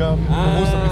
allora ah,